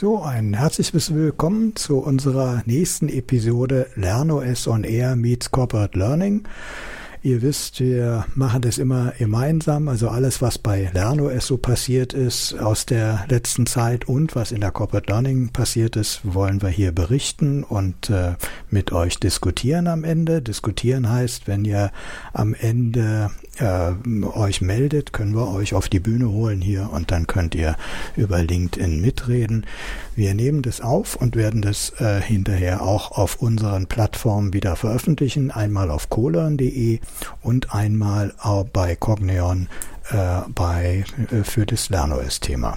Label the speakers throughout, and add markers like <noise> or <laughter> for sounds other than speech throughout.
Speaker 1: So, ein herzliches Willkommen zu unserer nächsten Episode LernOS on Air meets Corporate Learning. Ihr wisst, wir machen das immer gemeinsam, also alles, was bei LernOS so passiert ist aus der letzten Zeit und was in der Corporate Learning passiert ist, wollen wir hier berichten und äh, mit euch diskutieren am Ende. Diskutieren heißt, wenn ihr am Ende äh, euch meldet, können wir euch auf die Bühne holen hier und dann könnt ihr über LinkedIn mitreden. Wir nehmen das auf und werden das äh, hinterher auch auf unseren Plattformen wieder veröffentlichen. Einmal auf colon.de und einmal auch bei Cogneon äh, bei, äh, für das LernOS-Thema.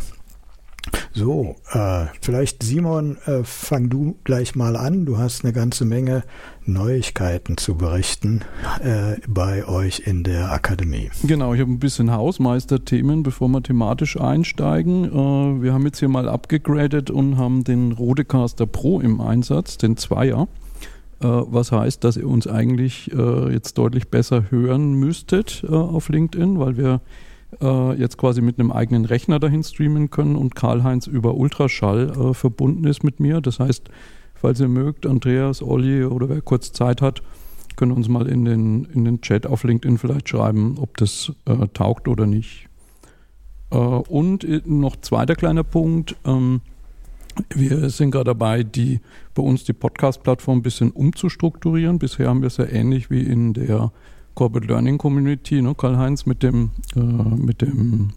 Speaker 1: So, äh, vielleicht Simon, äh, fang du gleich mal an. Du hast eine ganze Menge Neuigkeiten zu berichten äh, bei euch in der Akademie.
Speaker 2: Genau, ich habe ein bisschen Hausmeisterthemen, bevor wir thematisch einsteigen. Äh, wir haben jetzt hier mal abgegradet und haben den Rodecaster Pro im Einsatz, den Zweier. Äh, was heißt, dass ihr uns eigentlich äh, jetzt deutlich besser hören müsstet äh, auf LinkedIn, weil wir äh, jetzt quasi mit einem eigenen Rechner dahin streamen können und Karl-Heinz über Ultraschall äh, verbunden ist mit mir. Das heißt, falls ihr mögt, Andreas, Olli oder wer kurz Zeit hat, können uns mal in den, in den Chat auf LinkedIn vielleicht schreiben, ob das äh, taugt oder nicht. Äh, und noch zweiter kleiner Punkt. Ähm, wir sind gerade dabei, die bei uns die Podcast-Plattform ein bisschen umzustrukturieren. Bisher haben wir es ja ähnlich wie in der Corporate Learning Community, ne, Karl-Heinz, mit dem, äh, mit dem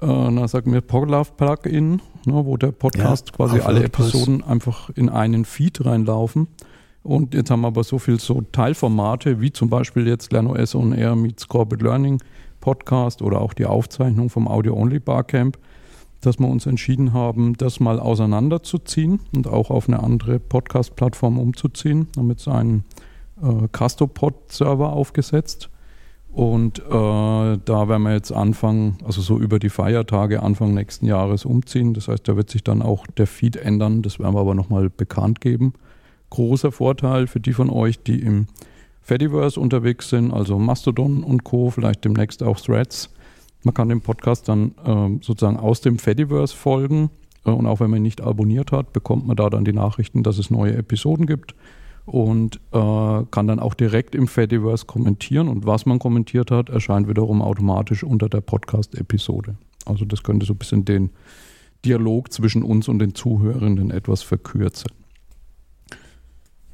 Speaker 2: äh, na, sag mir, Podlove Plugin, ne, wo der Podcast ja, quasi alle Episoden einfach in einen Feed reinlaufen. Und jetzt haben wir aber so viel so Teilformate, wie zum Beispiel jetzt LernOS on Air meets Corporate Learning Podcast oder auch die Aufzeichnung vom Audio-Only Barcamp, dass wir uns entschieden haben, das mal auseinanderzuziehen und auch auf eine andere Podcast-Plattform umzuziehen, damit es einen äh, Castopod-Server aufgesetzt. Und äh, da werden wir jetzt anfangen, also so über die Feiertage Anfang nächsten Jahres umziehen. Das heißt, da wird sich dann auch der Feed ändern. Das werden wir aber nochmal bekannt geben. Großer Vorteil für die von euch, die im Fediverse unterwegs sind, also Mastodon und Co., vielleicht demnächst auch Threads. Man kann dem Podcast dann äh, sozusagen aus dem Fediverse folgen. Äh, und auch wenn man ihn nicht abonniert hat, bekommt man da dann die Nachrichten, dass es neue Episoden gibt und äh, kann dann auch direkt im Fediverse kommentieren und was man kommentiert hat, erscheint wiederum automatisch unter der Podcast-Episode. Also das könnte so ein bisschen den Dialog zwischen uns und den Zuhörenden etwas verkürzen.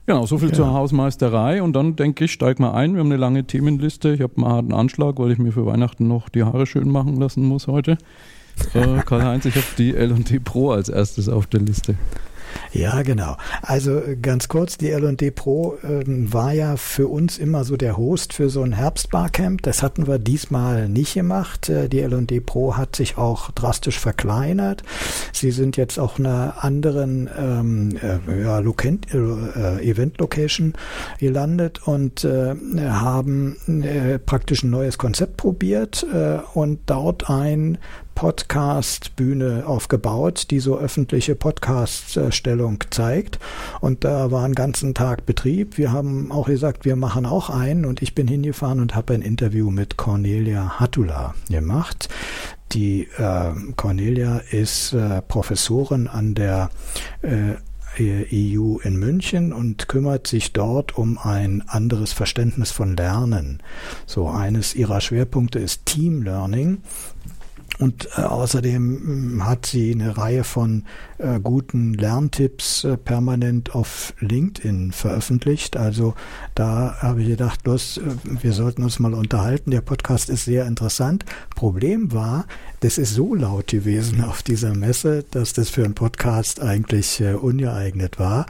Speaker 2: Genau, so viel ja. zur Hausmeisterei und dann denke ich, steig mal ein. Wir haben eine lange Themenliste. Ich habe einen harten Anschlag, weil ich mir für Weihnachten noch die Haare schön machen lassen muss heute. Äh, Karl-Heinz, ich habe die LD Pro als erstes auf der Liste.
Speaker 1: Ja, genau. Also äh, ganz kurz, die L&D Pro ähm, war ja für uns immer so der Host für so ein Herbstbarcamp. Das hatten wir diesmal nicht gemacht. Äh, die L&D Pro hat sich auch drastisch verkleinert. Sie sind jetzt auch einer anderen ähm, äh, ja, äh, Event Location gelandet und äh, haben äh, praktisch ein neues Konzept probiert und dort ein Podcast-Bühne aufgebaut, die so öffentliche Podcast-Stellung zeigt. Und da war einen ganzen Tag Betrieb. Wir haben auch gesagt, wir machen auch einen. Und ich bin hingefahren und habe ein Interview mit Cornelia Hattula gemacht. Die äh, Cornelia ist äh, Professorin an der äh, EU in München und kümmert sich dort um ein anderes Verständnis von Lernen. So eines ihrer Schwerpunkte ist Team Learning und äh, außerdem äh, hat sie eine Reihe von äh, guten Lerntipps äh, permanent auf LinkedIn veröffentlicht. Also da habe ich gedacht, los, wir sollten uns mal unterhalten. Der Podcast ist sehr interessant. Problem war, das ist so laut gewesen auf dieser Messe, dass das für einen Podcast eigentlich ungeeignet war.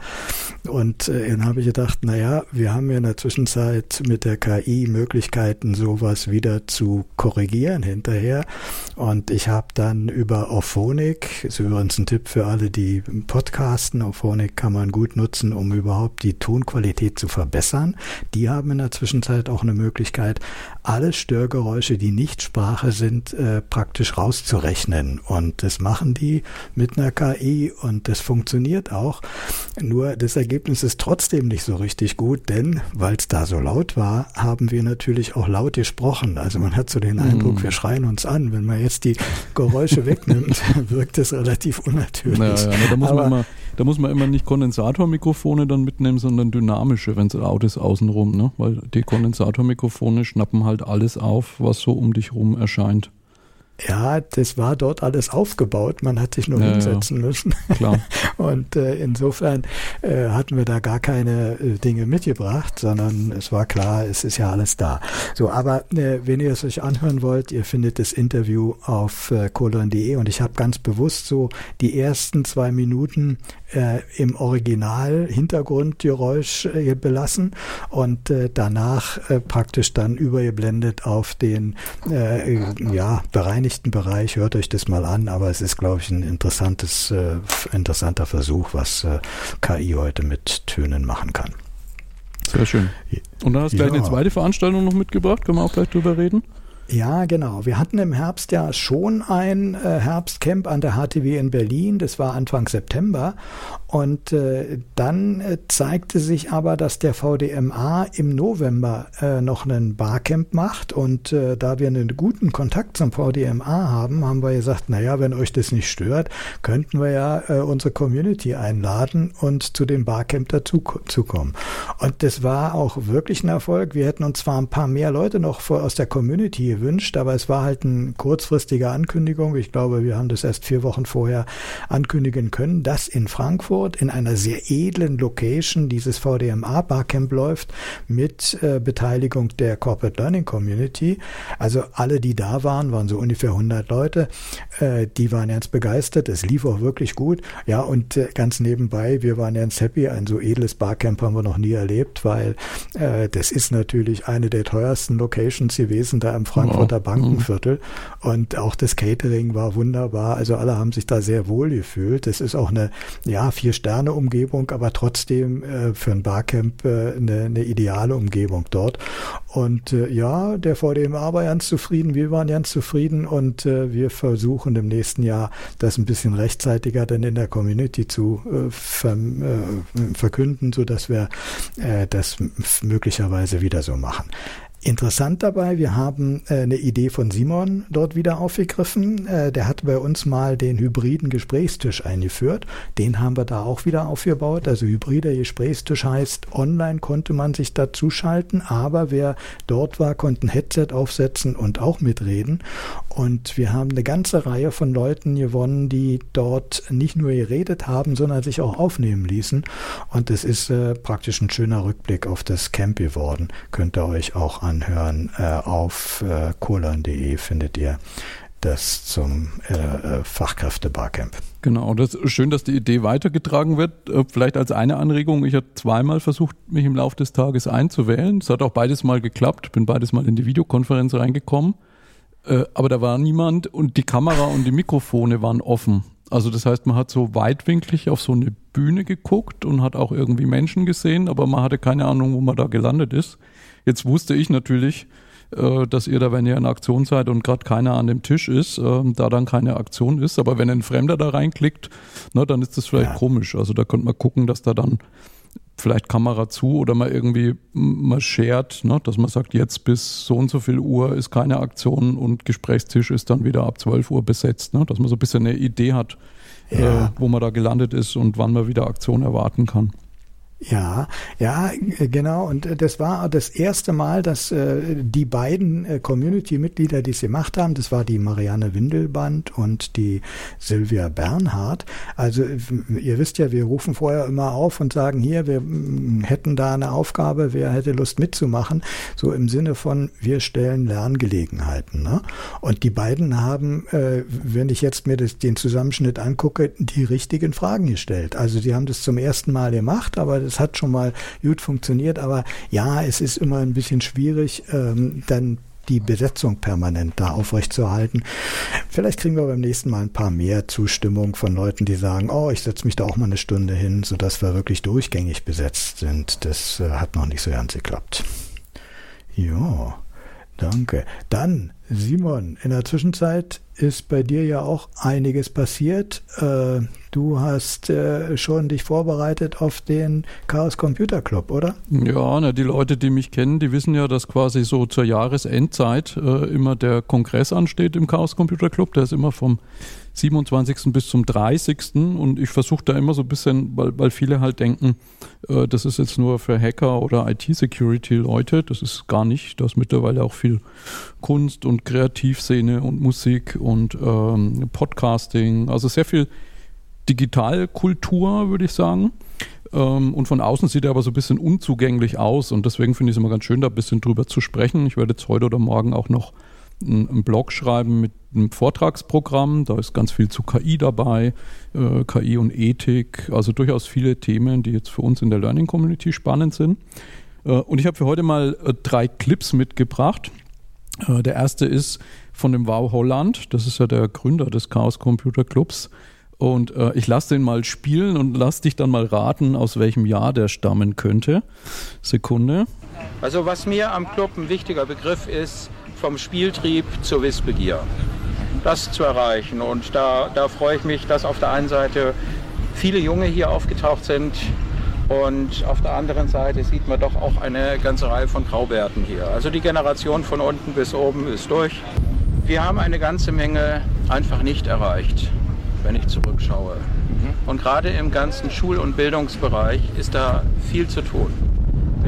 Speaker 1: Und dann habe ich gedacht, naja, wir haben ja in der Zwischenzeit mit der KI Möglichkeiten, sowas wieder zu korrigieren hinterher. Und ich habe dann über Auphonic, ist übrigens ein Tipp für alle, die podcasten, Auphonic kann man gut nutzen, um überhaupt die Tonqualität zu verbessern. Die haben in der Zwischenzeit auch eine Möglichkeit, alle Störgeräusche, die nicht Sprache sind, äh, praktisch rauszurechnen. Und das machen die mit einer KI und das funktioniert auch. Nur das Ergebnis ist trotzdem nicht so richtig gut, denn weil es da so laut war, haben wir natürlich auch laut gesprochen. Also man hat so den Eindruck, mm. wir schreien uns an. Wenn man jetzt die Geräusche wegnimmt, <laughs> wirkt es relativ unnatürlich.
Speaker 2: Ja, ja, da, muss man immer, da muss man immer nicht Kondensatormikrofone dann mitnehmen, sondern dynamische, wenn es laut ist außenrum, ne? weil die Kondensatormikrofone schnappen halt alles auf, was so um dich rum erscheint.
Speaker 1: Ja, das war dort alles aufgebaut. Man hat sich nur ja, hinsetzen ja. müssen.
Speaker 2: Klar. <laughs>
Speaker 1: Und äh, insofern äh, hatten wir da gar keine äh, Dinge mitgebracht, sondern es war klar, es ist ja alles da. So, aber äh, wenn ihr es euch anhören wollt, ihr findet das Interview auf äh, colon.de und ich habe ganz bewusst so die ersten zwei Minuten äh, im Original Hintergrundgeräusch äh, belassen und äh, danach äh, praktisch dann übergeblendet auf den äh, ja, bereinigten Bereich. Hört euch das mal an, aber es ist, glaube ich, ein interessantes, äh, interessanter Versuch, was äh, KI heute mit Tönen machen kann.
Speaker 2: Sehr schön. Und dann hast du ja. gleich eine zweite Veranstaltung noch mitgebracht, können wir auch gleich drüber reden?
Speaker 1: Ja, genau. Wir hatten im Herbst ja schon ein äh, Herbstcamp an der HTW in Berlin. Das war Anfang September. Und äh, dann äh, zeigte sich aber, dass der VDMA im November äh, noch einen Barcamp macht. Und äh, da wir einen guten Kontakt zum VDMA haben, haben wir gesagt, naja, wenn euch das nicht stört, könnten wir ja äh, unsere Community einladen und zu dem Barcamp dazu zu kommen. Und das war auch wirklich ein Erfolg. Wir hätten uns zwar ein paar mehr Leute noch vor, aus der Community gewünscht, aber es war halt eine kurzfristige Ankündigung. Ich glaube, wir haben das erst vier Wochen vorher ankündigen können, dass in Frankfurt in einer sehr edlen Location dieses VDMA Barcamp läuft mit äh, Beteiligung der Corporate Learning Community. Also alle, die da waren, waren so ungefähr 100 Leute. Äh, die waren ganz begeistert. Es lief auch wirklich gut. Ja, und äh, ganz nebenbei, wir waren ganz happy. Ein so edles Barcamp haben wir noch nie erlebt, weil äh, das ist natürlich eine der teuersten Locations gewesen da im Frankfurt Frankfurter Bankenviertel. Und auch das Catering war wunderbar. Also alle haben sich da sehr wohl gefühlt. Das ist auch eine, ja, Vier-Sterne-Umgebung, aber trotzdem äh, für ein Barcamp äh, eine, eine ideale Umgebung dort. Und äh, ja, der VDMA war ganz zufrieden, wir waren ganz zufrieden und äh, wir versuchen im nächsten Jahr das ein bisschen rechtzeitiger dann in der Community zu äh, ver, äh, verkünden, so dass wir das möglicherweise wieder so machen. Interessant dabei, wir haben äh, eine Idee von Simon dort wieder aufgegriffen. Äh, der hat bei uns mal den hybriden Gesprächstisch eingeführt. Den haben wir da auch wieder aufgebaut. Also hybrider Gesprächstisch heißt, online konnte man sich dazu schalten, aber wer dort war, konnte ein Headset aufsetzen und auch mitreden. Und wir haben eine ganze Reihe von Leuten gewonnen, die dort nicht nur geredet haben, sondern sich auch aufnehmen ließen. Und es ist äh, praktisch ein schöner Rückblick auf das Camp geworden. Könnt ihr euch auch anhören. Äh, auf äh, kolon.de findet ihr das zum äh, äh, Fachkräfte-Barcamp.
Speaker 2: Genau, das ist schön, dass die Idee weitergetragen wird. Äh, vielleicht als eine Anregung, ich habe zweimal versucht, mich im Laufe des Tages einzuwählen. Es hat auch beides mal geklappt, bin beides mal in die Videokonferenz reingekommen. Aber da war niemand und die Kamera und die Mikrofone waren offen. Also das heißt, man hat so weitwinklig auf so eine Bühne geguckt und hat auch irgendwie Menschen gesehen, aber man hatte keine Ahnung, wo man da gelandet ist. Jetzt wusste ich natürlich, äh, dass ihr da, wenn ihr in Aktion seid und gerade keiner an dem Tisch ist, äh, da dann keine Aktion ist. Aber wenn ein Fremder da reinklickt, na, dann ist das vielleicht ja. komisch. Also da könnte man gucken, dass da dann vielleicht Kamera zu oder mal irgendwie mal shared, ne, dass man sagt, jetzt bis so und so viel Uhr ist keine Aktion und Gesprächstisch ist dann wieder ab 12 Uhr besetzt, ne, dass man so ein bisschen eine Idee hat, ja. äh, wo man da gelandet ist und wann man wieder Aktion erwarten kann.
Speaker 1: Ja, ja, genau. Und äh, das war das erste Mal, dass äh, die beiden äh, Community-Mitglieder, die es gemacht haben, das war die Marianne Windelband und die Sylvia Bernhardt. Also ihr wisst ja, wir rufen vorher immer auf und sagen, hier, wir mm, hätten da eine Aufgabe, wer hätte Lust mitzumachen? So im Sinne von, wir stellen Lerngelegenheiten. Ne? Und die beiden haben, äh, wenn ich jetzt mir das, den Zusammenschnitt angucke, die richtigen Fragen gestellt. Also sie haben das zum ersten Mal gemacht, aber es hat schon mal gut funktioniert, aber ja, es ist immer ein bisschen schwierig, ähm, dann die Besetzung permanent da aufrechtzuerhalten. Vielleicht kriegen wir beim nächsten Mal ein paar mehr Zustimmung von Leuten, die sagen, oh, ich setze mich da auch mal eine Stunde hin, sodass wir wirklich durchgängig besetzt sind. Das äh, hat noch nicht so ganz geklappt. Ja, danke. Dann, Simon, in der Zwischenzeit ist bei dir ja auch einiges passiert. Äh, du hast äh, schon dich vorbereitet auf den Chaos Computer Club, oder?
Speaker 2: Ja, na, die Leute, die mich kennen, die wissen ja, dass quasi so zur Jahresendzeit äh, immer der Kongress ansteht im Chaos Computer Club. Der ist immer vom 27. bis zum 30. Und ich versuche da immer so ein bisschen, weil, weil viele halt denken, äh, das ist jetzt nur für Hacker oder IT-Security-Leute. Das ist gar nicht. Da ist mittlerweile auch viel Kunst und Kreativszene und Musik und ähm, Podcasting. Also sehr viel Digitalkultur, würde ich sagen. Ähm, und von außen sieht er aber so ein bisschen unzugänglich aus. Und deswegen finde ich es immer ganz schön, da ein bisschen drüber zu sprechen. Ich werde jetzt heute oder morgen auch noch einen Blog schreiben mit einem Vortragsprogramm. Da ist ganz viel zu KI dabei, äh, KI und Ethik, also durchaus viele Themen, die jetzt für uns in der Learning Community spannend sind. Äh, und ich habe für heute mal äh, drei Clips mitgebracht. Äh, der erste ist von dem Wow Holland, das ist ja der Gründer des Chaos Computer Clubs. Und äh, ich lasse den mal spielen und lass dich dann mal raten, aus welchem Jahr der stammen könnte. Sekunde.
Speaker 3: Also was mir am Club ein wichtiger Begriff ist, vom Spieltrieb zur Wissbegier. Das zu erreichen. Und da, da freue ich mich, dass auf der einen Seite viele Junge hier aufgetaucht sind und auf der anderen Seite sieht man doch auch eine ganze Reihe von Graubärten hier. Also die Generation von unten bis oben ist durch. Wir haben eine ganze Menge einfach nicht erreicht, wenn ich zurückschaue. Und gerade im ganzen Schul- und Bildungsbereich ist da viel zu tun.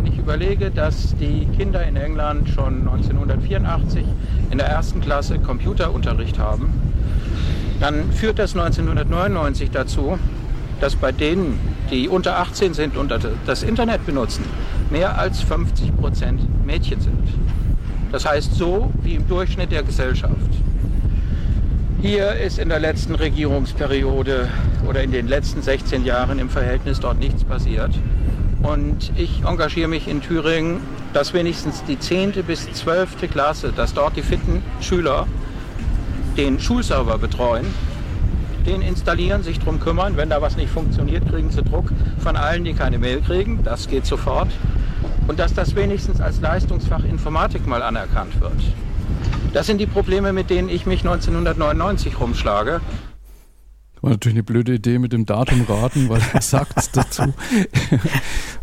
Speaker 3: Wenn ich überlege, dass die Kinder in England schon 1984 in der ersten Klasse Computerunterricht haben, dann führt das 1999 dazu, dass bei denen, die unter 18 sind und das Internet benutzen, mehr als 50 Prozent Mädchen sind. Das heißt so wie im Durchschnitt der Gesellschaft. Hier ist in der letzten Regierungsperiode oder in den letzten 16 Jahren im Verhältnis dort nichts passiert. Und ich engagiere mich in Thüringen, dass wenigstens die 10. bis 12. Klasse, dass dort die fitten Schüler den Schulserver betreuen, den installieren, sich darum kümmern. Wenn da was nicht funktioniert, kriegen sie Druck von allen, die keine Mail kriegen. Das geht sofort. Und dass das wenigstens als Leistungsfach Informatik mal anerkannt wird. Das sind die Probleme, mit denen ich mich 1999 rumschlage.
Speaker 2: War natürlich eine blöde Idee mit dem Datum raten, weil er sagt es dazu.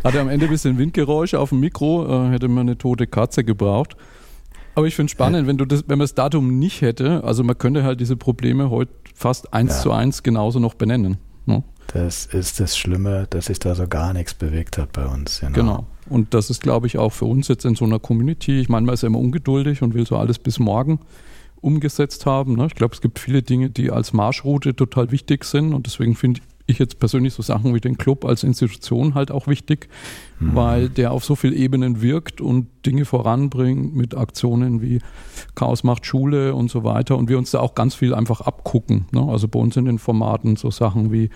Speaker 2: Hatte am Ende ein bisschen Windgeräusche auf dem Mikro, äh, hätte man eine tote Katze gebraucht. Aber ich finde es spannend, wenn du das, wenn man das Datum nicht hätte, also man könnte halt diese Probleme heute fast eins ja. zu eins genauso noch benennen. Ne?
Speaker 1: Das ist das Schlimme, dass sich da so gar nichts bewegt hat bei uns.
Speaker 2: Genau. genau. Und das ist, glaube ich, auch für uns jetzt in so einer Community. Ich meine, man ist ja immer ungeduldig und will so alles bis morgen umgesetzt haben. Ne? Ich glaube, es gibt viele Dinge, die als Marschroute total wichtig sind und deswegen finde ich jetzt persönlich so Sachen wie den Club als Institution halt auch wichtig, mhm. weil der auf so vielen Ebenen wirkt und Dinge voranbringt mit Aktionen wie Chaos macht Schule und so weiter und wir uns da auch ganz viel einfach abgucken. Ne? Also bei uns in den Formaten so Sachen wie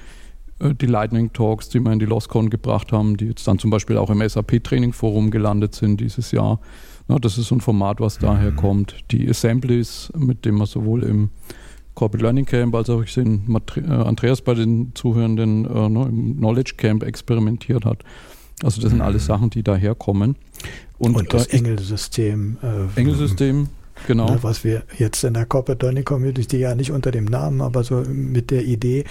Speaker 2: äh, die Lightning Talks, die wir in die LostCon gebracht haben, die jetzt dann zum Beispiel auch im SAP Training Forum gelandet sind dieses Jahr ja, das ist so ein Format, was mhm. daher kommt. Die Assemblies, mit dem man sowohl im Corporate Learning Camp als auch ich sehe äh, Andreas bei den Zuhörenden äh, ne, im Knowledge Camp experimentiert hat. Also das sind mhm. alles Sachen, die daherkommen.
Speaker 1: Und, Und das äh, Engelsystem.
Speaker 2: Äh, Engelsystem, Genau. Ne,
Speaker 1: was wir jetzt in der Corporate Learning Community ja nicht unter dem Namen, aber so mit der Idee,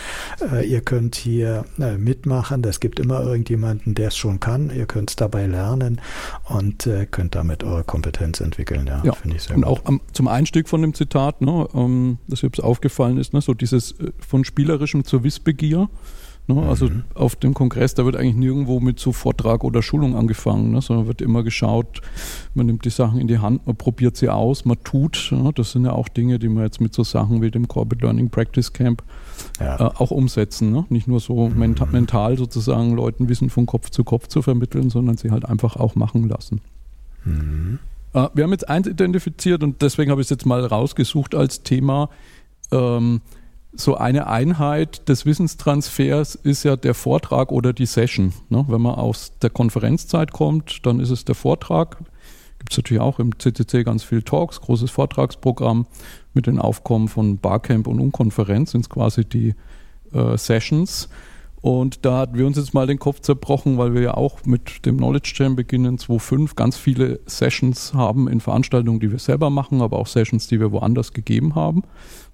Speaker 1: äh, ihr könnt hier äh, mitmachen. Es gibt immer irgendjemanden, der es schon kann. Ihr könnt es dabei lernen und äh, könnt damit eure Kompetenz entwickeln.
Speaker 2: Ja, ja. finde ich sehr und gut. auch am, zum Einstieg von dem Zitat, ne, ähm, das jetzt aufgefallen ist, ne, so dieses äh, von spielerischem zur Wissbegier. Ne? Also mhm. auf dem Kongress, da wird eigentlich nirgendwo mit so Vortrag oder Schulung angefangen, ne? sondern wird immer geschaut, man nimmt die Sachen in die Hand, man probiert sie aus, man tut. Ne? Das sind ja auch Dinge, die man jetzt mit so Sachen wie dem Corporate Learning Practice Camp ja. äh, auch umsetzen. Ne? Nicht nur so mhm. menta mental sozusagen Leuten Wissen von Kopf zu Kopf zu vermitteln, sondern sie halt einfach auch machen lassen. Mhm. Äh, wir haben jetzt eins identifiziert und deswegen habe ich es jetzt mal rausgesucht als Thema. Ähm, so eine Einheit des Wissenstransfers ist ja der Vortrag oder die Session. Ne? Wenn man aus der Konferenzzeit kommt, dann ist es der Vortrag. Gibt es natürlich auch im CCC ganz viel Talks, großes Vortragsprogramm mit den Aufkommen von Barcamp und Unkonferenz sind es quasi die äh, Sessions. Und da hatten wir uns jetzt mal den Kopf zerbrochen, weil wir ja auch mit dem Knowledge Jam beginnen 2.5 ganz viele Sessions haben in Veranstaltungen, die wir selber machen, aber auch Sessions, die wir woanders gegeben haben.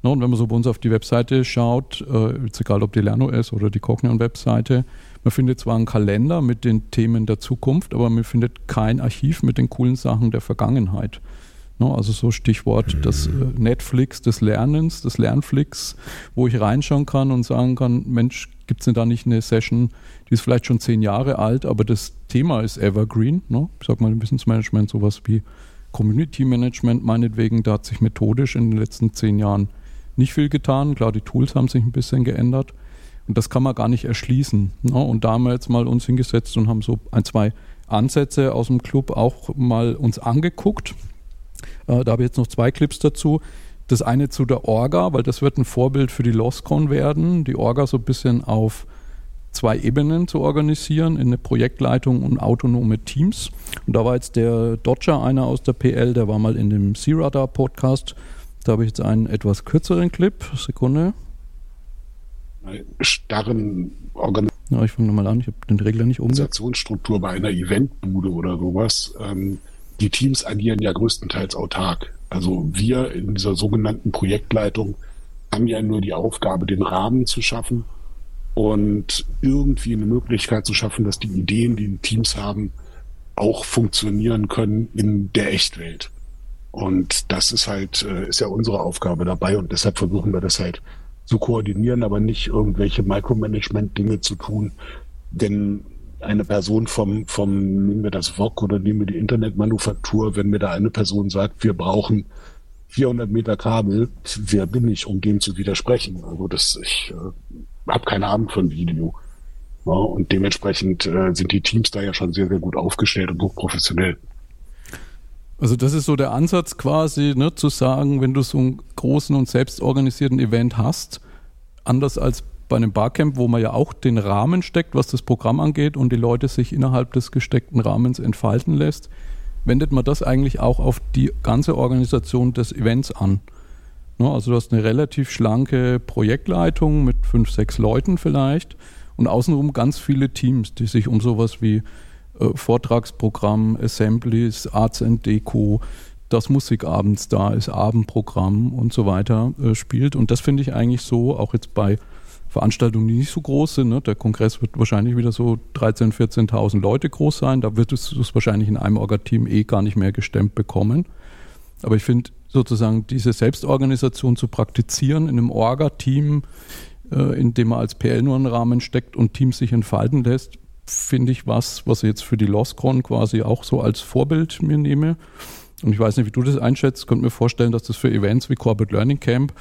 Speaker 2: Und wenn man so bei uns auf die Webseite schaut, äh, egal ob die LernOS oder die Cognion-Webseite, man findet zwar einen Kalender mit den Themen der Zukunft, aber man findet kein Archiv mit den coolen Sachen der Vergangenheit. Ne, also so Stichwort das äh, Netflix des Lernens, des Lernflix, wo ich reinschauen kann und sagen kann, Mensch, gibt es denn da nicht eine Session, die ist vielleicht schon zehn Jahre alt, aber das Thema ist Evergreen. Ne? Ich sag mal Wissensmanagement sowas wie Community Management meinetwegen, da hat sich methodisch in den letzten zehn Jahren nicht viel getan. Klar, die Tools haben sich ein bisschen geändert. Und das kann man gar nicht erschließen. Ne? Und da haben wir jetzt mal uns hingesetzt und haben so ein, zwei Ansätze aus dem Club auch mal uns angeguckt äh, da habe ich jetzt noch zwei Clips dazu. Das eine zu der Orga, weil das wird ein Vorbild für die LOSCON werden, die Orga so ein bisschen auf zwei Ebenen zu organisieren, in eine Projektleitung und autonome Teams. Und da war jetzt der Dodger, einer aus der PL, der war mal in dem C-Radar Podcast. Da habe ich jetzt einen etwas kürzeren Clip. Sekunde.
Speaker 4: Starren Organ
Speaker 2: ja, ich fange nochmal an, ich habe den Regler nicht umgesetzt.
Speaker 4: Organisationsstruktur bei einer Eventbude oder sowas. Ähm, die Teams agieren ja größtenteils autark. Also wir in dieser sogenannten Projektleitung haben ja nur die Aufgabe, den Rahmen zu schaffen und irgendwie eine Möglichkeit zu schaffen, dass die Ideen, die die Teams haben, auch funktionieren können in der Echtwelt. Und das ist halt, äh, ist ja unsere Aufgabe dabei und deshalb versuchen wir das halt zu koordinieren, aber nicht irgendwelche Micromanagement-Dinge zu tun. Denn eine Person vom, vom, nehmen wir das VOG oder nehmen wir die Internetmanufaktur, wenn mir da eine Person sagt, wir brauchen 400 Meter Kabel, wer bin ich, um dem zu widersprechen? Also das, ich äh, habe keine Ahnung von Video. Ja, und dementsprechend äh, sind die Teams da ja schon sehr, sehr gut aufgestellt und hochprofessionell.
Speaker 2: Also das ist so der Ansatz quasi, ne, zu sagen, wenn du so einen großen und selbstorganisierten Event hast, anders als bei einem Barcamp, wo man ja auch den Rahmen steckt, was das Programm angeht und die Leute sich innerhalb des gesteckten Rahmens entfalten lässt, wendet man das eigentlich auch auf die ganze Organisation des Events an. Ne, also du hast eine relativ schlanke Projektleitung mit fünf, sechs Leuten vielleicht und außenrum ganz viele Teams, die sich um sowas wie äh, Vortragsprogramm, Assemblies, Arts and Deco, das Musikabends da ist, Abendprogramm und so weiter äh, spielt. Und das finde ich eigentlich so, auch jetzt bei Veranstaltungen, die nicht so groß sind. Ne? Der Kongress wird wahrscheinlich wieder so 13.000, 14.000 Leute groß sein. Da wird es das wahrscheinlich in einem Orga-Team eh gar nicht mehr gestemmt bekommen. Aber ich finde sozusagen diese Selbstorganisation zu praktizieren in einem Orga-Team, äh, in dem man als PL nur einen Rahmen steckt und Teams sich entfalten lässt, finde ich was, was ich jetzt für die LOSCON quasi auch so als Vorbild mir nehme. Und ich weiß nicht, wie du das einschätzt. Könnte mir vorstellen, dass das für Events wie Corporate Learning Camp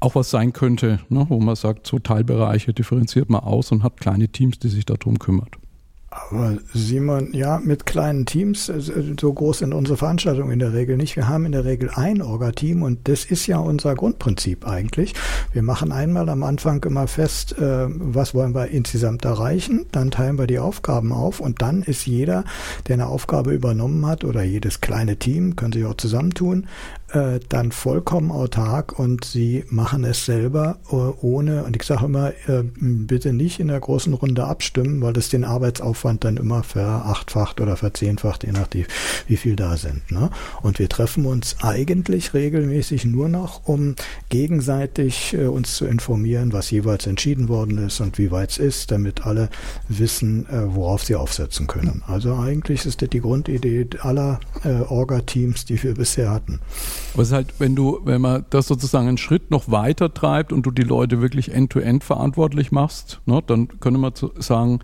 Speaker 2: auch was sein könnte, ne, wo man sagt, so Teilbereiche differenziert man aus und hat kleine Teams, die sich darum kümmert.
Speaker 1: Aber Simon, ja, mit kleinen Teams, äh, so groß sind unsere Veranstaltungen in der Regel nicht. Wir haben in der Regel ein Orga-Team und das ist ja unser Grundprinzip eigentlich. Wir machen einmal am Anfang immer fest, äh, was wollen wir insgesamt erreichen, dann teilen wir die Aufgaben auf und dann ist jeder, der eine Aufgabe übernommen hat oder jedes kleine Team, können sich auch zusammentun, äh, dann vollkommen autark und sie machen es selber äh, ohne, und ich sage immer, äh, bitte nicht in der großen Runde abstimmen, weil das den Arbeitsaufwand dann immer verachtfacht oder verzehnfacht, je nachdem, wie viel da sind. Ne? Und wir treffen uns eigentlich regelmäßig nur noch, um gegenseitig äh, uns zu informieren, was jeweils entschieden worden ist und wie weit es ist, damit alle wissen, worauf sie aufsetzen können. Also eigentlich ist das die Grundidee aller Orga-Teams, die wir bisher hatten.
Speaker 2: Aber es ist halt, wenn du, wenn man das sozusagen einen Schritt noch weiter treibt und du die Leute wirklich end-to-end -end verantwortlich machst, ne, dann könnte man sagen,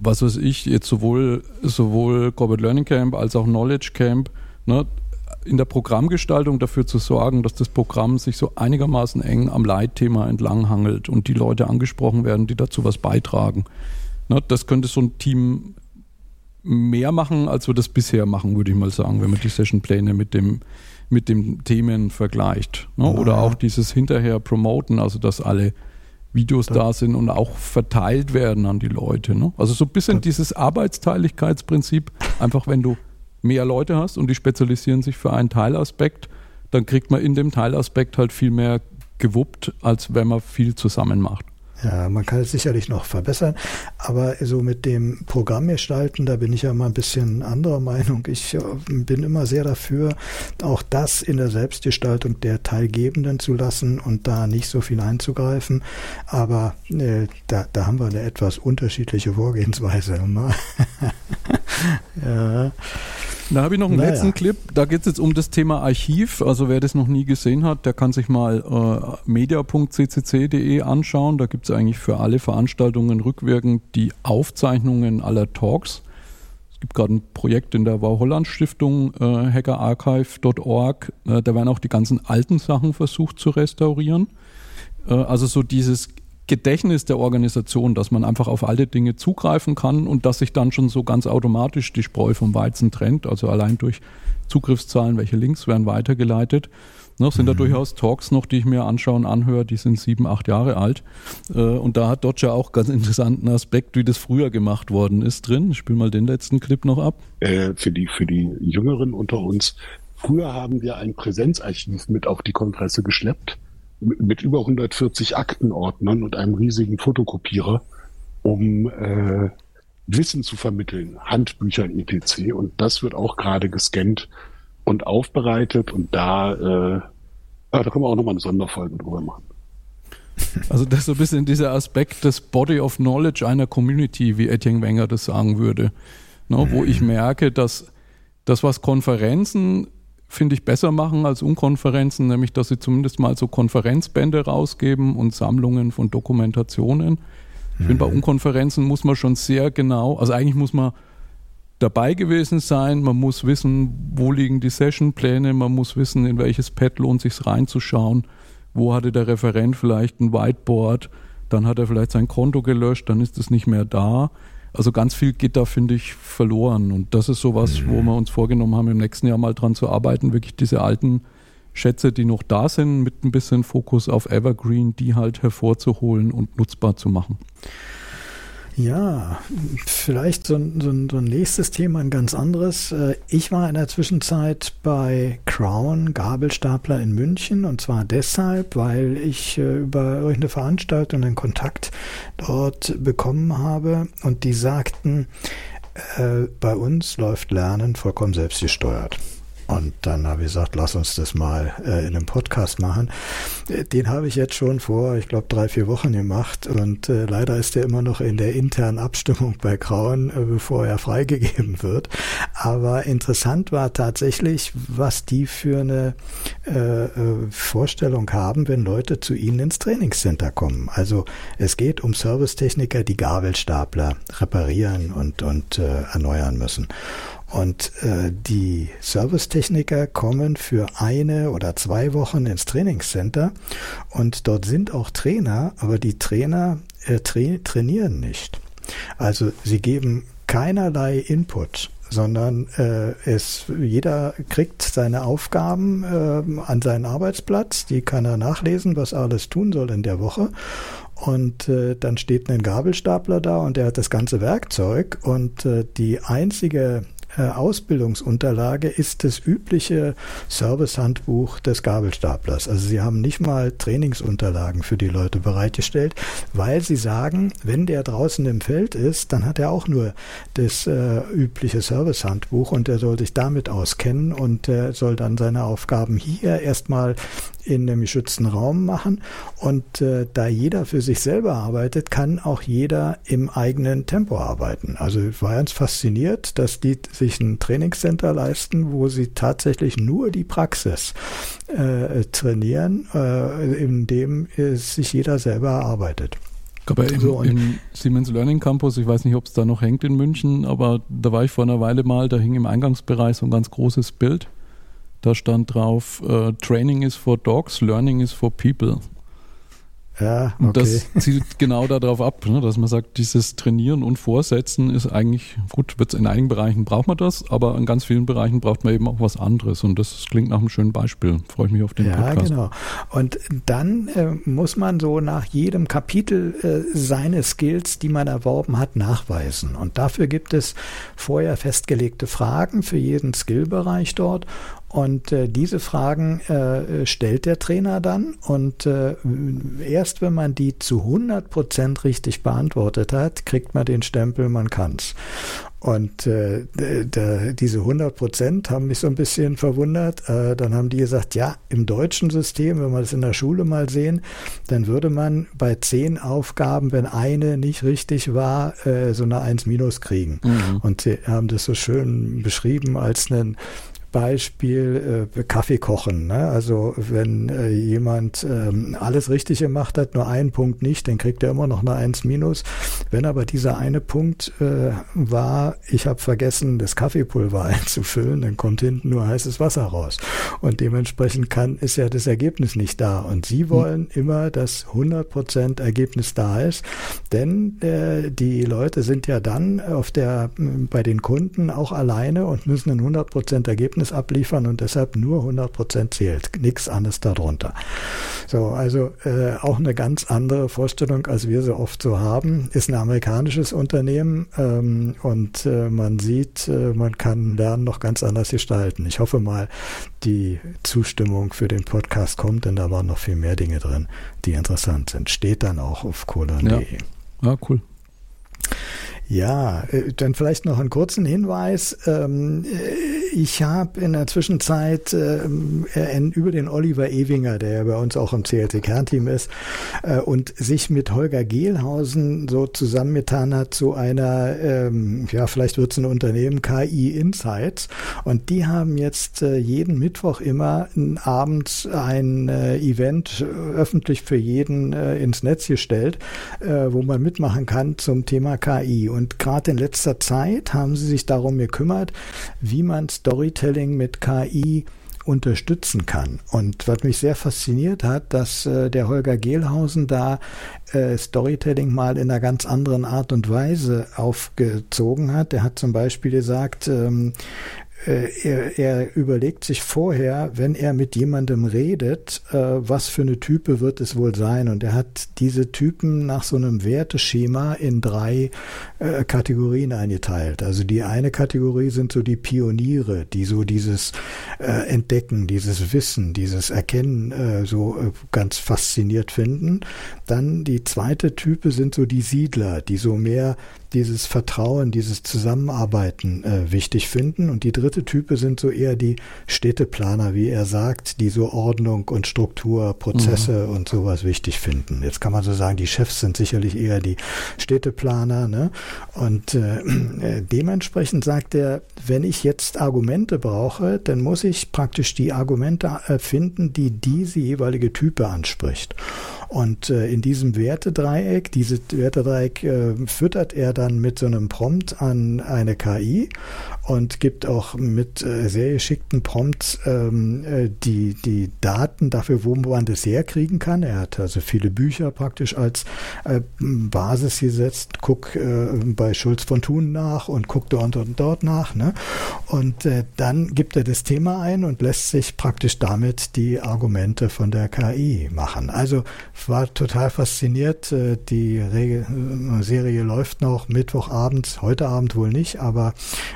Speaker 2: was weiß ich, jetzt sowohl, sowohl Corporate Learning Camp als auch Knowledge Camp, ne, in der Programmgestaltung dafür zu sorgen, dass das Programm sich so einigermaßen eng am Leitthema entlanghangelt und die Leute angesprochen werden, die dazu was beitragen. Ne, das könnte so ein Team mehr machen, als wir das bisher machen, würde ich mal sagen, wenn man die Sessionpläne mit dem mit den Themen vergleicht. Ne? Oder ja. auch dieses hinterher promoten, also dass alle Videos da sind und auch verteilt werden an die Leute. Ne? Also so ein bisschen dieses Arbeitsteiligkeitsprinzip, einfach wenn du mehr Leute hast und die spezialisieren sich für einen Teilaspekt, dann kriegt man in dem Teilaspekt halt viel mehr gewuppt, als wenn man viel zusammen macht.
Speaker 1: Ja, man kann es sicherlich noch verbessern, aber so mit dem Programm gestalten, da bin ich ja mal ein bisschen anderer Meinung. Ich äh, bin immer sehr dafür, auch das in der Selbstgestaltung der Teilgebenden zu lassen und da nicht so viel einzugreifen. Aber äh, da, da haben wir eine etwas unterschiedliche Vorgehensweise. <laughs>
Speaker 2: ja. Da habe ich noch einen naja. letzten Clip. Da geht es jetzt um das Thema Archiv. Also wer das noch nie gesehen hat, der kann sich mal äh, media.ccc.de anschauen. Da gibt es eigentlich für alle Veranstaltungen rückwirkend die Aufzeichnungen aller Talks. Es gibt gerade ein Projekt in der Wow-Holland Stiftung, äh, hackerarchive.org. Äh, da werden auch die ganzen alten Sachen versucht zu restaurieren. Äh, also so dieses Gedächtnis der Organisation, dass man einfach auf alle Dinge zugreifen kann und dass sich dann schon so ganz automatisch die Spreu vom Weizen trennt, also allein durch Zugriffszahlen, welche Links werden weitergeleitet. Noch sind mhm. da durchaus Talks noch, die ich mir anschaue und anhöre, die sind sieben, acht Jahre alt. Äh, und da hat Dodger auch ganz <laughs> interessanten Aspekt, wie das früher gemacht worden ist drin. Ich spiele mal den letzten Clip noch ab.
Speaker 4: Äh, für, die, für die Jüngeren unter uns, früher haben wir ein Präsenzarchiv mit auf die Kongresse geschleppt mit über 140 Aktenordnern und einem riesigen Fotokopierer, um äh, Wissen zu vermitteln, Handbücher etc. Und das wird auch gerade gescannt und aufbereitet und da, äh, da können wir auch nochmal eine Sonderfolge drüber machen.
Speaker 2: Also das ist so ein bisschen dieser Aspekt des Body of Knowledge einer Community, wie Etienne Wenger das sagen würde, ne, wo ich merke, dass das, was Konferenzen finde ich, besser machen als Unkonferenzen, nämlich dass sie zumindest mal so Konferenzbände rausgeben und Sammlungen von Dokumentationen. Ich mhm. finde, bei Unkonferenzen muss man schon sehr genau, also eigentlich muss man dabei gewesen sein, man muss wissen, wo liegen die Sessionpläne, man muss wissen, in welches Pad lohnt sich reinzuschauen, wo hatte der Referent vielleicht ein Whiteboard, dann hat er vielleicht sein Konto gelöscht, dann ist es nicht mehr da. Also ganz viel geht da, finde ich, verloren. Und das ist sowas, mhm. wo wir uns vorgenommen haben, im nächsten Jahr mal dran zu arbeiten, wirklich diese alten Schätze, die noch da sind, mit ein bisschen Fokus auf Evergreen, die halt hervorzuholen und nutzbar zu machen.
Speaker 1: Ja, vielleicht so, so, so, ein nächstes Thema, ein ganz anderes. Äh, ich war in der Zwischenzeit bei Crown Gabelstapler in München und zwar deshalb, weil ich äh, über irgendeine Veranstaltung einen Kontakt dort bekommen habe und die sagten, äh, bei uns läuft Lernen vollkommen selbstgesteuert. Und dann habe ich gesagt, lass uns das mal äh, in einem Podcast machen. Äh, den habe ich jetzt schon vor, ich glaube, drei, vier Wochen gemacht. Und äh, leider ist er immer noch in der internen Abstimmung bei Grauen, äh, bevor er freigegeben wird. Aber interessant war tatsächlich, was die für eine äh, äh, Vorstellung haben, wenn Leute zu ihnen ins Trainingscenter kommen. Also es geht um Servicetechniker, die Gabelstapler reparieren und, und erneuern müssen. Und äh, die Servicetechniker kommen für eine oder zwei Wochen ins Trainingscenter. Und dort sind auch Trainer, aber die Trainer äh, tra trainieren nicht. Also sie geben keinerlei Input sondern äh, es jeder kriegt seine Aufgaben äh, an seinen Arbeitsplatz, die kann er nachlesen, was er alles tun soll in der Woche. Und äh, dann steht ein Gabelstapler da und der hat das ganze Werkzeug. Und äh, die einzige Ausbildungsunterlage ist das übliche Servicehandbuch des Gabelstaplers. Also sie haben nicht mal Trainingsunterlagen für die Leute bereitgestellt, weil sie sagen, wenn der draußen im Feld ist, dann hat er auch nur das äh, übliche Servicehandbuch und er soll sich damit auskennen und er soll dann seine Aufgaben hier erstmal in einem geschützten Raum machen. Und äh, da jeder für sich selber arbeitet, kann auch jeder im eigenen Tempo arbeiten. Also ich war ganz fasziniert, dass die sich ein Trainingscenter leisten, wo sie tatsächlich nur die Praxis äh, trainieren, äh, in dem sich jeder selber arbeitet.
Speaker 2: Aber im, so, im, Siemens Learning Campus, ich weiß nicht, ob es da noch hängt in München, aber da war ich vor einer Weile mal, da hing im Eingangsbereich so ein ganz großes Bild da stand drauf, uh, Training is for dogs, Learning is for people. Ja, okay. Und das <laughs> zielt genau darauf ab, ne, dass man sagt, dieses Trainieren und Vorsetzen ist eigentlich, gut, wird's in einigen Bereichen braucht man das, aber in ganz vielen Bereichen braucht man eben auch was anderes. Und das klingt nach einem schönen Beispiel. Freue ich mich auf den ja, Podcast. Ja, genau.
Speaker 1: Und dann äh, muss man so nach jedem Kapitel äh, seine Skills, die man erworben hat, nachweisen. Und dafür gibt es vorher festgelegte Fragen für jeden Skillbereich dort. Und äh, diese Fragen äh, stellt der Trainer dann und äh, erst wenn man die zu 100 Prozent richtig beantwortet hat, kriegt man den Stempel, man kann's. Und äh, diese 100 Prozent haben mich so ein bisschen verwundert. Äh, dann haben die gesagt, ja, im deutschen System, wenn wir das in der Schule mal sehen, dann würde man bei zehn Aufgaben, wenn eine nicht richtig war, äh, so eine 1 minus kriegen. Mhm. Und sie haben das so schön beschrieben als einen Beispiel äh, Kaffee kochen. Ne? Also wenn äh, jemand ähm, alles richtig gemacht hat, nur einen Punkt nicht, dann kriegt er immer noch eine 1 minus. Wenn aber dieser eine Punkt äh, war, ich habe vergessen, das Kaffeepulver <laughs> einzufüllen, dann kommt hinten nur heißes Wasser raus. Und dementsprechend kann, ist ja das Ergebnis nicht da. Und Sie hm. wollen hm. immer, dass 100% Ergebnis da ist, denn äh, die Leute sind ja dann auf der, bei den Kunden auch alleine und müssen ein 100% Ergebnis Ergebnis abliefern und deshalb nur 100 Prozent zählt, nichts anderes darunter. So, also äh, auch eine ganz andere Vorstellung, als wir so oft so haben. Ist ein amerikanisches Unternehmen ähm, und äh, man sieht, äh, man kann Lernen noch ganz anders gestalten. Ich hoffe mal, die Zustimmung für den Podcast kommt, denn da waren noch viel mehr Dinge drin, die interessant sind. Steht dann auch auf colon.de.
Speaker 2: Ja. ja, cool.
Speaker 1: Ja, äh, dann vielleicht noch einen kurzen Hinweis. Ähm, äh, ich habe in der Zwischenzeit ähm, über den Oliver Ewinger, der ja bei uns auch im CLT-Kernteam ist, äh, und sich mit Holger Gehlhausen so zusammengetan hat zu einer, ähm, ja, vielleicht wird es ein Unternehmen, KI Insights. Und die haben jetzt jeden Mittwoch immer abends ein Event öffentlich für jeden ins Netz gestellt, wo man mitmachen kann zum Thema KI. Und gerade in letzter Zeit haben sie sich darum gekümmert, wie man Storytelling mit KI unterstützen kann. Und was mich sehr fasziniert hat, dass äh, der Holger Gehlhausen da äh, Storytelling mal in einer ganz anderen Art und Weise aufgezogen hat. Er hat zum Beispiel gesagt, ähm, äh, er, er, überlegt sich vorher, wenn er mit jemandem redet, äh, was für eine Type wird es wohl sein. Und er hat diese Typen nach so einem Werteschema in drei äh, Kategorien eingeteilt. Also die eine Kategorie sind so die Pioniere, die so dieses äh, Entdecken, dieses Wissen, dieses Erkennen äh, so äh, ganz fasziniert finden. Dann die zweite Type sind so die Siedler, die so mehr dieses Vertrauen, dieses Zusammenarbeiten äh, wichtig finden. Und die dritte Type sind so eher die Städteplaner, wie er sagt, die so Ordnung und Struktur, Prozesse mhm. und sowas wichtig finden. Jetzt kann man so sagen, die Chefs sind sicherlich eher die Städteplaner. Ne? Und äh, äh dementsprechend sagt er, wenn ich jetzt Argumente brauche, dann muss ich praktisch die Argumente äh, finden, die diese jeweilige Type anspricht. Und äh, in diesem Wertedreieck, dieses Wertedreieck äh, füttert er dann mit so einem Prompt an eine KI und gibt auch mit äh, sehr geschickten Prompts ähm, äh, die, die Daten dafür, wo man das herkriegen kann. Er hat also viele Bücher praktisch als äh, Basis gesetzt. Guck äh, bei Schulz von Thun nach und guck dort und dort nach. Ne? Und äh, dann gibt er das Thema ein und lässt sich praktisch damit die Argumente von der KI machen. Also war total fasziniert. Äh, die Re Serie läuft noch Mittwochabends, heute Abend wohl nicht, aber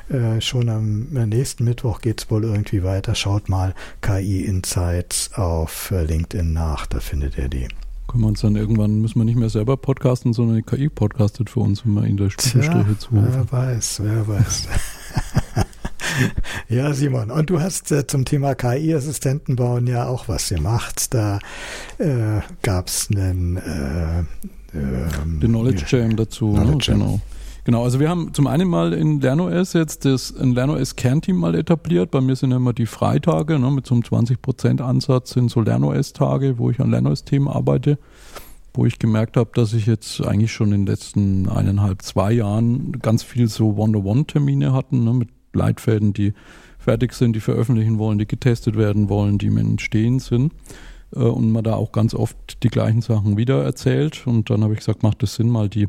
Speaker 1: äh, schon am nächsten Mittwoch geht es wohl irgendwie weiter. Schaut mal KI Insights auf äh, LinkedIn nach, da findet ihr die.
Speaker 2: Können wir uns dann irgendwann, müssen wir nicht mehr selber podcasten, sondern die KI podcastet für uns, wenn wir in der Spielstriche zurufen.
Speaker 1: Wer weiß, wer weiß. <laughs> ja, Simon, und du hast äh, zum Thema KI-Assistenten bauen ja auch was gemacht. Da äh, gab es einen äh,
Speaker 2: ähm, den Knowledge Jam dazu. Knowledge ne? Genau. Genau, also wir haben zum einen mal in LernOS jetzt das ein LernOS Kernteam mal etabliert. Bei mir sind immer die Freitage ne, mit so einem 20% Ansatz sind so LernOS-Tage, wo ich an LernOS-Themen arbeite, wo ich gemerkt habe, dass ich jetzt eigentlich schon in den letzten eineinhalb, zwei Jahren ganz viel so One-to-One-Termine hatten, ne, mit Leitfäden, die fertig sind, die veröffentlichen wollen, die getestet werden wollen, die im Entstehen sind äh, und man da auch ganz oft die gleichen Sachen wieder erzählt. Und dann habe ich gesagt, macht es Sinn, mal die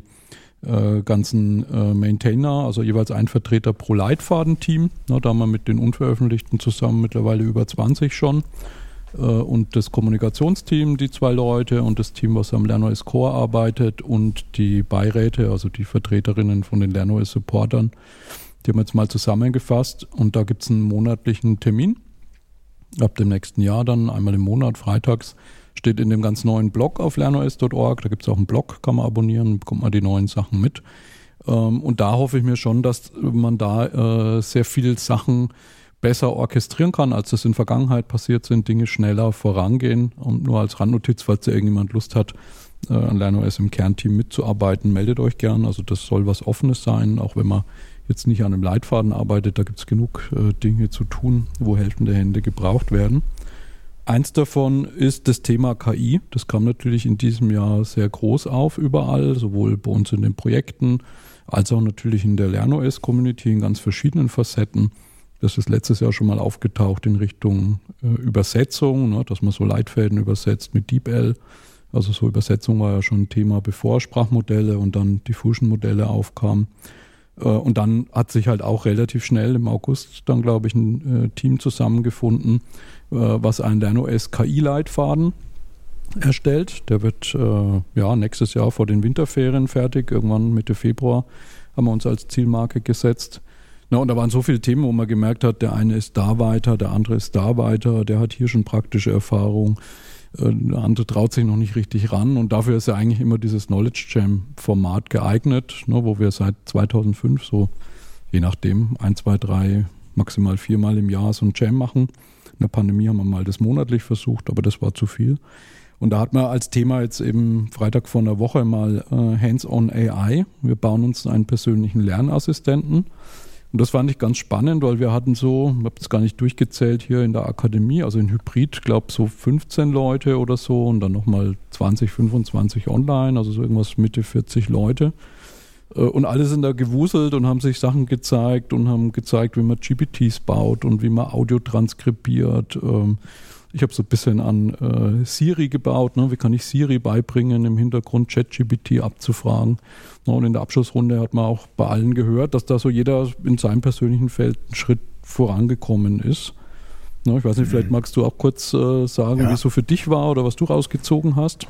Speaker 2: äh, ganzen äh, Maintainer, also jeweils ein Vertreter pro Leitfadenteam. Ne, da haben wir mit den Unveröffentlichten zusammen mittlerweile über 20 schon. Äh, und das Kommunikationsteam, die zwei Leute und das Team, was am LernOS Core arbeitet und die Beiräte, also die Vertreterinnen von den LernOS Supportern. Die haben wir jetzt mal zusammengefasst und da gibt es einen monatlichen Termin ab dem nächsten Jahr dann einmal im Monat, freitags, steht in dem ganz neuen Blog auf lernos.org. Da gibt es auch einen Blog, kann man abonnieren, bekommt man die neuen Sachen mit. Ähm, und da hoffe ich mir schon, dass man da äh, sehr viele Sachen besser orchestrieren kann, als das in Vergangenheit passiert sind, Dinge schneller vorangehen. Und nur als Randnotiz, falls irgendjemand Lust hat, äh, an LernOS im Kernteam mitzuarbeiten, meldet euch gern. Also das soll was Offenes sein, auch wenn man jetzt nicht an einem Leitfaden arbeitet, da gibt es genug äh, Dinge zu tun, wo helfende Hände gebraucht werden. Eins davon ist das Thema KI. Das kam natürlich in diesem Jahr sehr groß auf überall, sowohl bei uns in den Projekten als auch natürlich in der LernOS-Community in ganz verschiedenen Facetten. Das ist letztes Jahr schon mal aufgetaucht in Richtung äh, Übersetzung, ne, dass man so Leitfäden übersetzt mit DeepL. Also so Übersetzung war ja schon ein Thema, bevor Sprachmodelle und dann Diffusion-Modelle aufkamen. Äh, und dann hat sich halt auch relativ schnell im August dann, glaube ich, ein äh, Team zusammengefunden, äh, was einen LernOS KI-Leitfaden erstellt. Der wird ja nächstes Jahr vor den Winterferien fertig. Irgendwann Mitte Februar haben wir uns als Zielmarke gesetzt. Na, und da waren so viele Themen, wo man gemerkt hat, der eine ist da weiter, der andere ist da weiter, der hat hier schon praktische Erfahrung. Äh, der andere traut sich noch nicht richtig ran und dafür ist ja eigentlich immer dieses Knowledge Jam Format geeignet, ne, wo wir seit 2005 so, je nachdem, ein, zwei, drei, maximal viermal im Jahr so ein Jam machen. In der Pandemie haben wir mal das monatlich versucht, aber das war zu viel. Und da hat man als Thema jetzt eben Freitag vor einer Woche mal äh, Hands-on AI. Wir bauen uns einen persönlichen Lernassistenten und das fand ich ganz spannend, weil wir hatten so, ich habe es gar nicht durchgezählt hier in der Akademie, also in Hybrid, glaube so 15 Leute oder so und dann nochmal 20, 25 online, also so irgendwas Mitte 40 Leute. Äh, und alle sind da gewuselt und haben sich Sachen gezeigt und haben gezeigt, wie man GPTs baut und wie man Audio transkribiert. Ich habe so ein bisschen an äh, Siri gebaut. Ne? Wie kann ich Siri beibringen, im Hintergrund ChatGPT abzufragen? Ne? Und in der Abschlussrunde hat man auch bei allen gehört, dass da so jeder in seinem persönlichen Feld einen Schritt vorangekommen ist. Ne? Ich weiß nicht, vielleicht mhm. magst du auch kurz äh, sagen, ja. wie es so für dich war oder was du rausgezogen hast.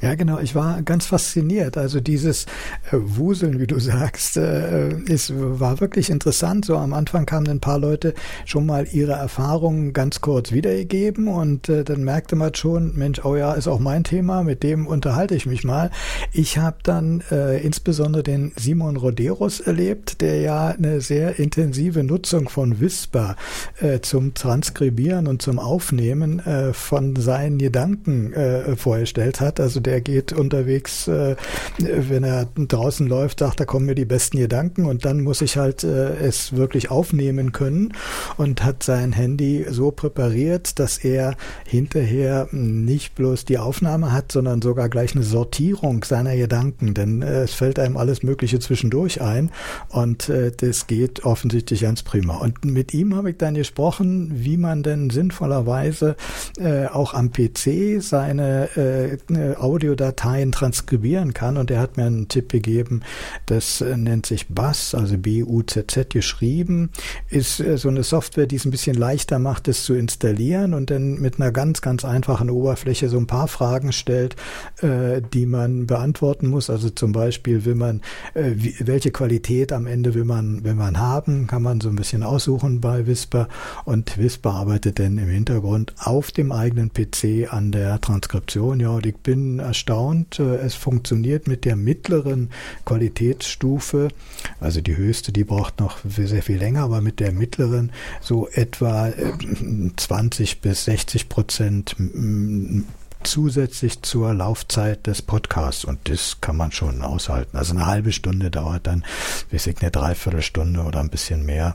Speaker 1: Ja, genau. Ich war ganz fasziniert. Also dieses äh, Wuseln, wie du <laughs> sagst, äh, ist, war wirklich interessant. So am Anfang kamen ein paar Leute schon mal ihre Erfahrungen ganz kurz wiedergegeben und äh, dann merkte man schon, Mensch, oh ja, ist auch mein Thema, mit dem unterhalte ich mich mal. Ich habe dann äh, insbesondere den Simon Roderos erlebt, der ja eine sehr intensive Nutzung von Whisper äh, zum Transkribieren und zum Aufnehmen äh, von seinen Gedanken äh, vorgestellt hat. Also der er geht unterwegs, äh, wenn er draußen läuft, sagt, da kommen mir die besten Gedanken und dann muss ich halt äh, es wirklich aufnehmen können und hat sein Handy so präpariert, dass er hinterher nicht bloß die Aufnahme hat, sondern sogar gleich eine Sortierung seiner Gedanken, denn äh, es fällt einem alles Mögliche zwischendurch ein und äh, das geht offensichtlich ganz prima. Und mit ihm habe ich dann gesprochen, wie man denn sinnvollerweise äh, auch am PC seine äh, Audiodateien transkribieren kann. Und er hat mir einen Tipp gegeben, das äh, nennt sich BUZZ, also B-U-Z-Z geschrieben, ist äh, so eine Software, die es ein bisschen leichter macht, es zu installieren und dann mit einer ganz, ganz einfachen Oberfläche so ein paar Fragen stellt, äh, die man beantworten muss. Also zum Beispiel will man, welche Qualität am Ende will man, will man haben, kann man so ein bisschen aussuchen bei Whisper und Whisper arbeitet dann im Hintergrund auf dem eigenen PC an der Transkription. Ja, und ich bin erstaunt. Äh, es funktioniert mit der mittleren Qualitätsstufe, also die höchste, die braucht noch sehr viel länger, aber mit der mittleren so etwa 20 äh, bis 60 Prozent zusätzlich zur Laufzeit des Podcasts und das kann man schon aushalten. Also eine halbe Stunde dauert dann, weiß ich, eine Dreiviertelstunde oder ein bisschen mehr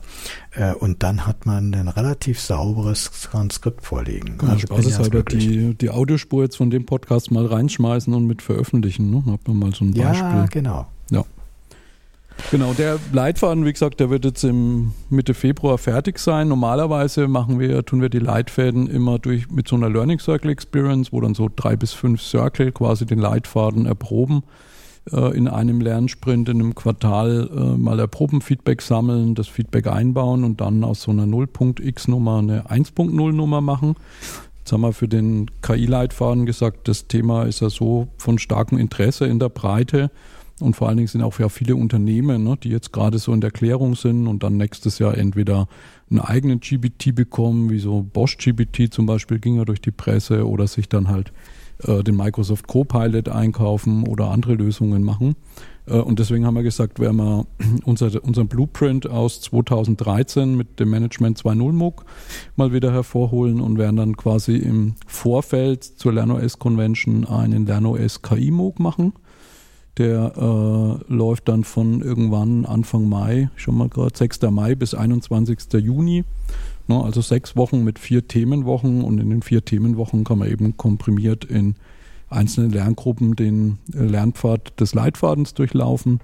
Speaker 1: äh, und dann hat man ein relativ sauberes Transkript vorliegen.
Speaker 2: Ja, also Spaß ist halt die, die Audiospur jetzt von dem Podcast mal reinschmeißen und mit veröffentlichen. Ne? Hat man mal so ein Beispiel.
Speaker 1: Ja, genau.
Speaker 2: Genau, der Leitfaden, wie gesagt, der wird jetzt im Mitte Februar fertig sein. Normalerweise machen wir, tun wir die Leitfäden immer durch mit so einer Learning Circle Experience, wo dann so drei bis fünf Circle quasi den Leitfaden erproben äh, in einem Lernsprint in einem Quartal äh, mal erproben, Feedback sammeln, das Feedback einbauen und dann aus so einer 0.x-Nummer eine 1.0-Nummer machen. Jetzt haben wir für den KI-Leitfaden gesagt, das Thema ist ja so von starkem Interesse in der Breite, Und vor allen Dingen sind auch ja viele Unternehmen, ne, die jetzt gerade so in der Klärung sind und dann nächstes Jahr entweder einen eigenen GBT bekommen, wie so Bosch GBT zum Beispiel ging ja durch die Presse oder sich dann halt äh, den Microsoft Copilot einkaufen oder andere Lösungen machen. Äh, und deswegen haben wir gesagt, werden wir <clears throat> unser, unseren Blueprint aus 2013 mit dem Management 2.0 MOOC mal wieder hervorholen und werden dann quasi im Vorfeld zur LernOS Convention einen LernOS KI MOOC machen. Der äh, läuft dann von irgendwann Anfang Mai, schon mal gerade 6. Mai bis 21. Juni. Ne, also sechs Wochen mit vier Themenwochen und in den vier Themenwochen kann man eben komprimiert in einzelnen Lerngruppen den Lernpfad des Leitfadens durchlaufen.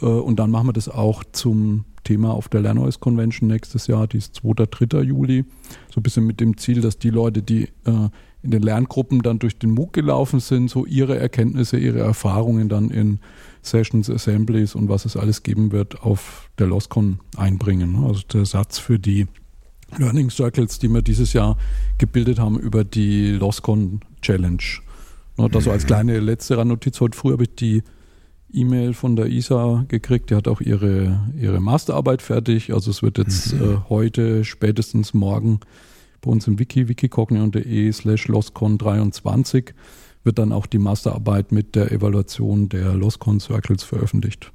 Speaker 2: Äh, und dann machen wir das auch zum Thema auf der LernOS Convention nächstes Jahr, die ist 2. 3. Juli. So ein bisschen mit dem Ziel, dass die Leute, die äh, in den Lerngruppen dann durch den MOOC gelaufen sind, so ihre Erkenntnisse, ihre Erfahrungen dann in Sessions, Assemblies und was es alles geben wird, auf der LOSCON einbringen. Also der Satz für die Learning Circles, die wir dieses Jahr gebildet haben über die LOSCON Challenge. Das so als kleine letzte Randnotiz. Heute früh habe ich die E-Mail von der ISA gekriegt. Die hat auch ihre, ihre Masterarbeit fertig. Also es wird jetzt mhm. äh, heute, spätestens morgen bei uns im Wiki, wikicognion.de slash loscon23 wird dann auch die Masterarbeit mit der Evaluation der Loscon Circles veröffentlicht.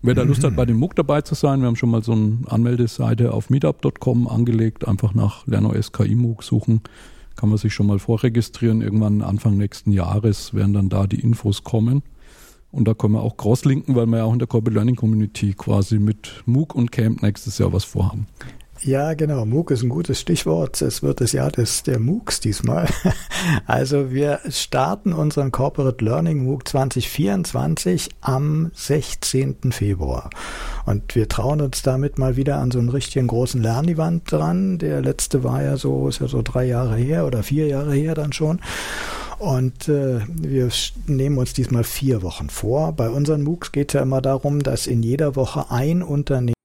Speaker 2: Wer da Lust hat, bei dem MOOC dabei zu sein, wir haben schon mal so eine Anmeldeseite auf meetup.com angelegt, einfach nach LernOS KI MOOC suchen, kann man sich schon mal vorregistrieren. Irgendwann Anfang nächsten Jahres werden dann da die Infos kommen. Und da können wir auch crosslinken, weil wir ja auch in der Corporate Learning Community quasi mit MOOC und Camp nächstes Jahr was vorhaben.
Speaker 1: Ja, genau. MOOC ist ein gutes Stichwort. Es wird das Jahr des, der MOOCs diesmal. <laughs> Also wir starten unseren Corporate Learning MOOC 2024 am 16. Februar. Und wir trauen uns damit mal wieder an so einen richtigen großen Lernevent dran. Der letzte war ja so, ist ja so drei Jahre her oder vier Jahre her dann schon. Und äh, wir nehmen uns diesmal vier Wochen vor. Bei unseren MOOCs geht es ja immer darum, dass in jeder Woche ein Unternehmen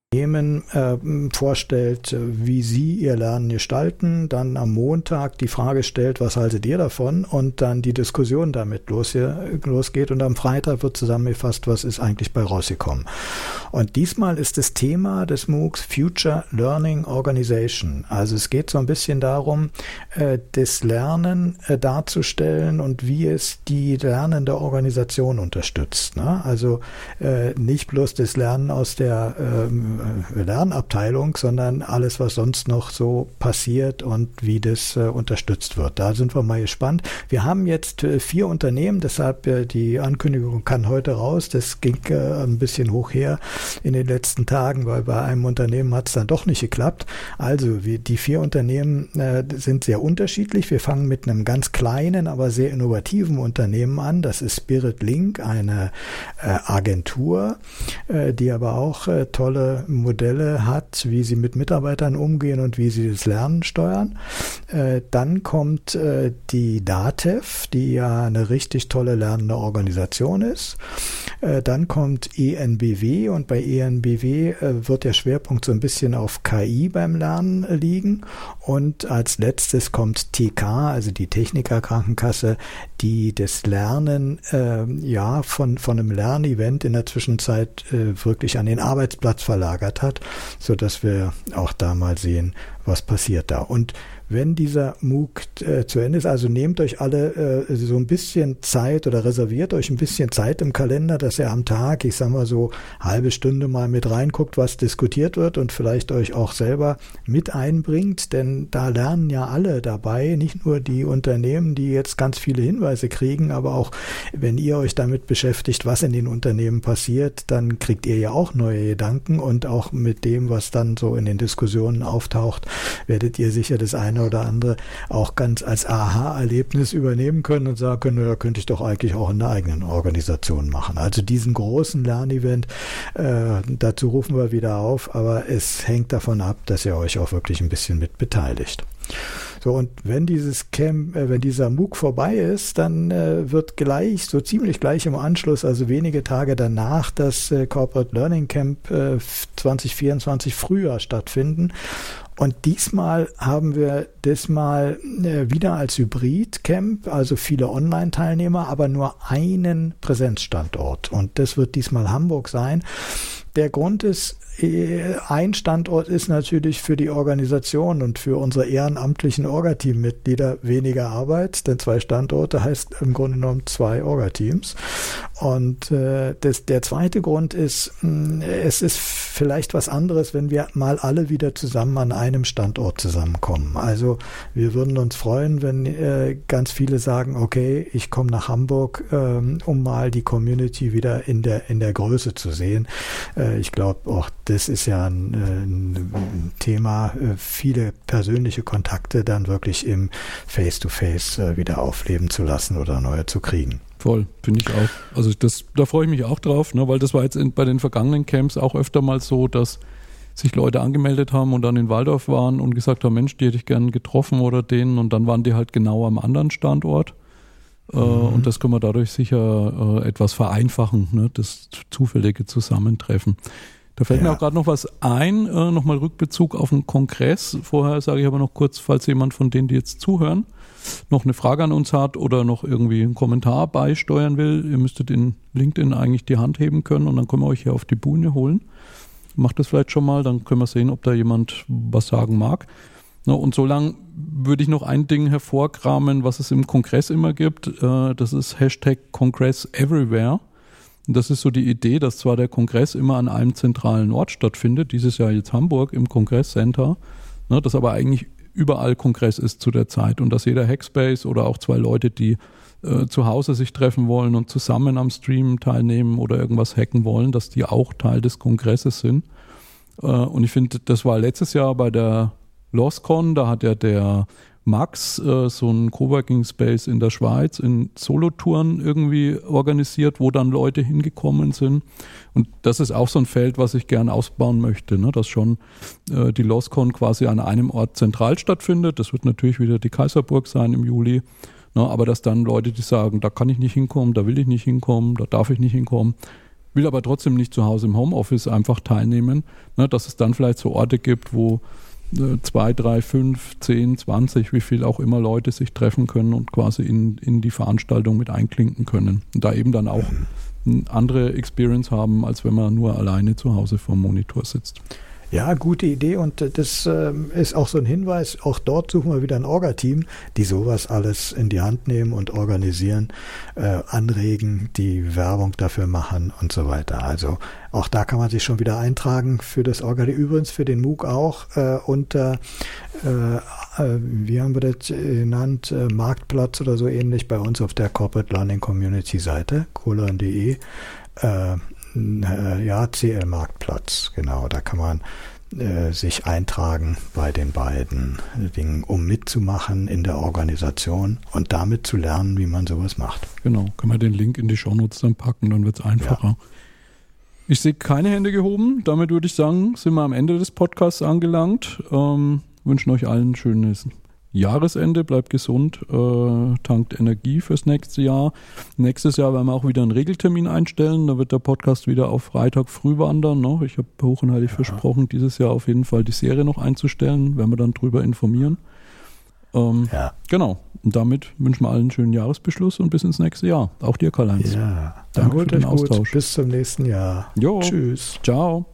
Speaker 1: vorstellt, wie sie ihr Lernen gestalten, dann am Montag die Frage stellt, was haltet ihr davon und dann die Diskussion damit los, losgeht und am Freitag wird zusammengefasst, was ist eigentlich bei rausgekommen. Und diesmal ist das Thema des MOOCs Future Learning Organization. Also es geht so ein bisschen darum, äh, das Lernen äh, darzustellen und wie es die lernende Organisation unterstützt. Ne? Also äh, nicht bloß das Lernen aus der ähm, äh, Lernabteilung, sondern alles, was sonst noch so passiert und wie das äh, unterstützt wird. Da sind wir mal gespannt. Wir haben jetzt äh, vier Unternehmen, deshalb äh, die Ankündigung kann heute raus. Das ging ein bisschen hoch her in den letzten Tagen, weil bei einem Unternehmen hat es dann doch nicht geklappt. Also die vier Unternehmen sind sehr unterschiedlich. Wir fangen mit einem ganz kleinen, aber sehr innovativen Unternehmen an. Das ist Spirit Link, eine Agentur, die aber auch tolle Modelle hat, wie sie mit Mitarbeitern umgehen und wie sie das Lernen steuern. Äh, dann kommt äh, die DATEV, die ja eine richtig tolle lernende Organisation ist. Äh, dann kommt ENBW und bei ENBW äh, wird der Schwerpunkt so ein bisschen auf KI beim Lernen liegen. Und als letztes kommt TK, also die Techniker Krankenkasse, die das Lernen äh, ja von, von einem Lernevent in der Zwischenzeit äh, wirklich an den Arbeitsplatz verlagert hat, so dass wir auch da mal sehen, was passiert da. Und wenn dieser MOOC äh, zu Ende ist. Also nehmt euch alle äh, so ein bisschen Zeit oder reserviert euch ein bisschen Zeit im Kalender, dass ihr am Tag, ich sag mal so halbe Stunde mal mit reinguckt, was diskutiert wird und vielleicht euch auch selber mit einbringt, denn da lernen ja alle dabei, nicht nur die Unternehmen, die jetzt ganz viele Hinweise kriegen, aber auch wenn ihr euch damit beschäftigt, was in den Unternehmen passiert, dann kriegt ihr ja auch neue Gedanken und auch mit dem, was dann so in den Diskussionen auftaucht, werdet ihr sicher das eine oder andere auch ganz als Aha-Erlebnis übernehmen können und sagen können, da könnte ich doch eigentlich auch in einer eigenen Organisation machen. Also diesen großen Lernevent, äh, dazu rufen wir wieder auf, aber es hängt davon ab, dass ihr euch auch wirklich ein bisschen mit beteiligt. So, und wenn dieses Camp, äh, wenn dieser MOOC vorbei ist, dann äh, wird gleich, so ziemlich gleich im Anschluss, also wenige Tage danach, das äh, Corporate Learning Camp äh, 2024 Frühjahr stattfinden. Und diesmal haben wir diesmal äh, wieder als Hybrid-Camp, also viele Online-Teilnehmer, aber nur einen Präsenzstandort. Und das wird diesmal Hamburg sein. Der Grund ist, äh, ein Standort ist natürlich für die Organisation und für unsere ehrenamtlichen Orga-Team-Mitglieder weniger Arbeit, denn zwei Standorte heißt im Grunde genommen zwei Orga-Teams. Und äh, das, der zweite Grund ist, es ist vielleicht was anderes, wenn wir mal alle wieder zusammen an einem Standort zusammenkommen. Also wir würden uns freuen, wenn äh, ganz viele sagen, okay, ich komme nach Hamburg, ähm, um mal die Community wieder in der in der Größe zu sehen. Äh, ich glaube, auch das ist ja ein, ein Thema, äh, viele persönliche Kontakte dann wirklich im Face-to-Face -face, äh, wieder aufleben zu lassen oder neue zu kriegen.
Speaker 2: Voll, finde ich auch. Also das, da freue ich mich auch drauf, ne, weil das war jetzt in, bei den vergangenen Camps auch öfter mal so, dass sich Leute angemeldet haben und dann in Waldorf waren und gesagt haben, Mensch, die hätte ich gern getroffen oder den und dann waren die halt genau am anderen Standort. Äh, mhm. Und das können wir dadurch sicher äh, etwas vereinfachen, ne? das zufällige Zusammentreffen. Da fällt ja. mir auch gerade noch was ein, äh, nochmal Rückbezug auf den Kongress. Vorher sage ich aber noch kurz, falls jemand von denen, die jetzt zuhören, noch eine Frage an uns hat oder noch irgendwie einen Kommentar beisteuern will, ihr müsstet in LinkedIn eigentlich die Hand heben können und dann können wir euch hier auf die Bühne holen. Macht das vielleicht schon mal, dann können wir sehen, ob da jemand was sagen mag. Na, und so lang würde ich noch ein Ding hervorkramen, was es im Kongress immer gibt. Äh, das ist Hashtag Congress Everywhere. Das ist so die Idee, dass zwar der Kongress immer an einem zentralen Ort stattfindet, dieses Jahr jetzt Hamburg im Kongresscenter, ne, dass aber eigentlich überall Kongress ist zu der Zeit und dass jeder Hackspace oder auch zwei Leute, die äh, zu Hause sich treffen wollen und zusammen am Stream teilnehmen oder irgendwas hacken wollen, dass die auch Teil des Kongresses sind. Äh, und ich finde, das war letztes Jahr bei der LostCon, da hat ja der Max äh, so ein Coworking Space in der Schweiz in Solotouren irgendwie organisiert, wo dann Leute hingekommen sind. Und das ist auch so ein Feld, was ich gern ausbauen möchte, ne? dass schon äh, die LostCon quasi an einem Ort zentral stattfindet. Das wird natürlich wieder die Kaiserburg sein im Juli. Ne? Aber dass dann Leute, die sagen, da kann ich nicht hinkommen, da will ich nicht hinkommen, da darf ich nicht hinkommen, will aber trotzdem nicht zu Hause im Homeoffice einfach teilnehmen, ne? dass es dann vielleicht so Orte gibt, wo zwei, drei, fünf, zehn, zwanzig, wie viel auch immer Leute sich treffen können und quasi in, in die Veranstaltung mit einklinken können. Und da eben dann auch eine andere Experience haben, als wenn man nur alleine zu Hause vorm Monitor sitzt.
Speaker 1: Ja, gute Idee und das ähm, ist auch so ein Hinweis. Auch dort suchen wir wieder ein Orga-Team, die sowas alles in die Hand nehmen und organisieren, äh, anregen, die Werbung dafür machen und so weiter. Also auch da kann man sich schon wieder eintragen für das Orga. Übrigens für den MOOC auch äh, unter, äh, äh, wie haben wir das genannt, äh, Marktplatz oder so ähnlich bei uns auf der Corporate Learning Community Seite, colon.de. Äh, äh, ja, CL Marktplatz, genau, da kann man äh, sich eintragen bei den beiden Dingen, um mitzumachen in der Organisation und damit zu lernen, wie man sowas macht.
Speaker 2: Genau, kann man den Link in die Shownotes dann packen, dann wird es einfacher. Ja. Ich sehe keine Hände gehoben. Damit würde ich sagen, sind wir am Ende des Podcasts angelangt. Ähm, wünschen euch allen ein schönes Jahresende, bleibt gesund, äh, tankt Energie fürs nächste Jahr. Nächstes Jahr werden wir auch wieder einen Regeltermin einstellen. Da wird der Podcast wieder auf Freitag früh wandern. Ne? Ich habe hoch und heilig ja. versprochen, dieses Jahr auf jeden Fall die Serie noch einzustellen. Werden wir dann drüber informieren. Ähm, ja. Genau. Und damit wünschen wir allen einen schönen Jahresbeschluss und bis ins nächste Jahr. Auch dir, Karl-Heinz.
Speaker 1: Ja. Danke für den Austausch. Gut. Bis zum nächsten Jahr.
Speaker 2: Jo. Tschüss. Ciao.